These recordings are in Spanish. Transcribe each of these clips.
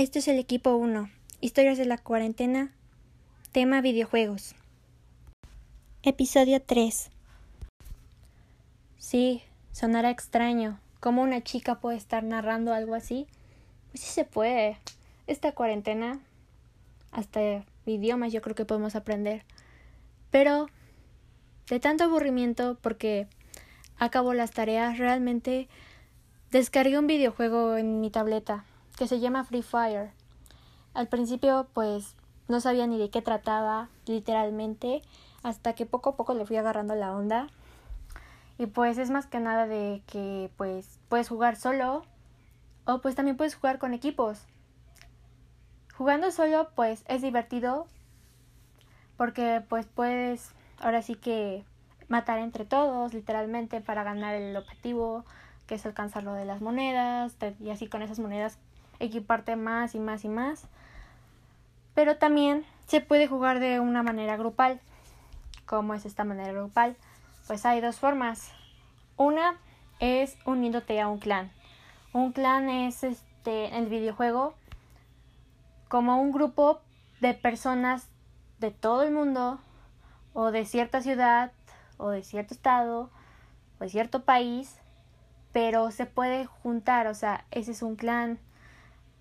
Esto es el equipo 1. Historias de la cuarentena. Tema videojuegos. Episodio 3. Sí, sonará extraño. ¿Cómo una chica puede estar narrando algo así? Pues sí se puede. Esta cuarentena, hasta idiomas yo creo que podemos aprender. Pero, de tanto aburrimiento, porque acabo las tareas, realmente descargué un videojuego en mi tableta que se llama Free Fire. Al principio pues no sabía ni de qué trataba literalmente hasta que poco a poco le fui agarrando la onda. Y pues es más que nada de que pues puedes jugar solo o pues también puedes jugar con equipos. Jugando solo pues es divertido porque pues puedes ahora sí que matar entre todos literalmente para ganar el objetivo que es alcanzar lo de las monedas y así con esas monedas equiparte más y más y más. Pero también se puede jugar de una manera grupal. ¿Cómo es esta manera grupal? Pues hay dos formas. Una es uniéndote a un clan. Un clan es este el videojuego como un grupo de personas de todo el mundo o de cierta ciudad o de cierto estado o de cierto país, pero se puede juntar, o sea, ese es un clan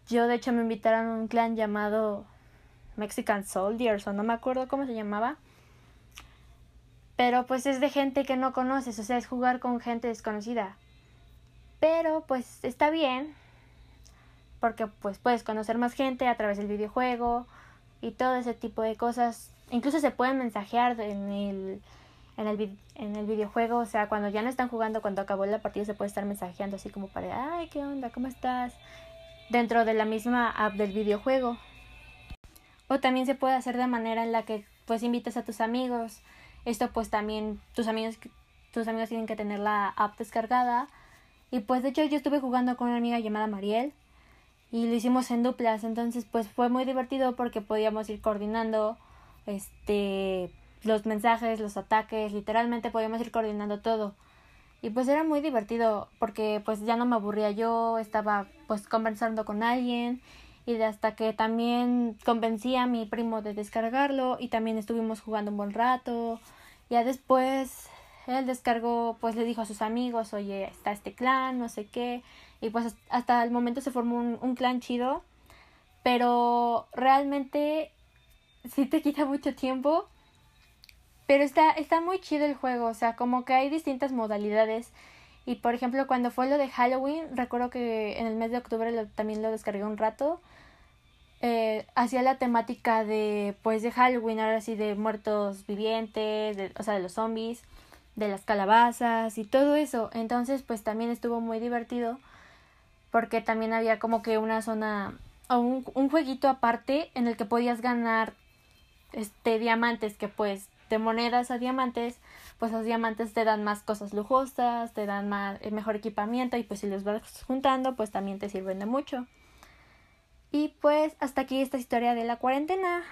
yo de hecho me invitaron a un clan llamado Mexican Soldiers o no me acuerdo cómo se llamaba. Pero pues es de gente que no conoces, o sea, es jugar con gente desconocida. Pero pues está bien, porque pues puedes conocer más gente a través del videojuego y todo ese tipo de cosas. Incluso se pueden mensajear en el, en el, en el videojuego, o sea, cuando ya no están jugando, cuando acabó la partida se puede estar mensajeando así como para, ay, ¿qué onda? ¿Cómo estás? Dentro de la misma app del videojuego. O también se puede hacer de manera en la que pues invitas a tus amigos. Esto pues también tus amigos tus amigos tienen que tener la app descargada. Y pues de hecho yo estuve jugando con una amiga llamada Mariel y lo hicimos en duplas, entonces pues fue muy divertido porque podíamos ir coordinando este los mensajes, los ataques, literalmente podíamos ir coordinando todo. Y pues era muy divertido porque pues ya no me aburría yo, estaba pues conversando con alguien y hasta que también convencí a mi primo de descargarlo y también estuvimos jugando un buen rato. Ya después él descargó, pues le dijo a sus amigos, oye, está este clan, no sé qué. Y pues hasta el momento se formó un, un clan chido. Pero realmente sí te quita mucho tiempo pero está, está muy chido el juego, o sea, como que hay distintas modalidades. Y por ejemplo, cuando fue lo de Halloween, recuerdo que en el mes de octubre también lo descargué un rato. Eh, hacía la temática de, pues, de Halloween, ahora sí, de muertos vivientes, de, o sea, de los zombies, de las calabazas y todo eso. Entonces, pues también estuvo muy divertido porque también había como que una zona o un, un jueguito aparte en el que podías ganar este diamantes que pues de monedas a diamantes, pues los diamantes te dan más cosas lujosas, te dan más, eh, mejor equipamiento y pues si los vas juntando, pues también te sirven de mucho. Y pues hasta aquí esta historia de la cuarentena.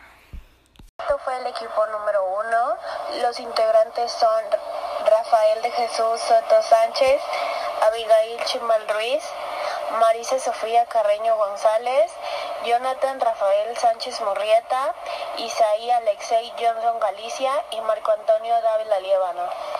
Esto fue el equipo número uno. Los integrantes son Rafael de Jesús Soto Sánchez, Abigail Chimal Ruiz, Marisa Sofía Carreño González, Jonathan Rafael Sánchez Murrieta, Isaí Alexei Johnson Galicia y Marco Antonio Dávila Liébano.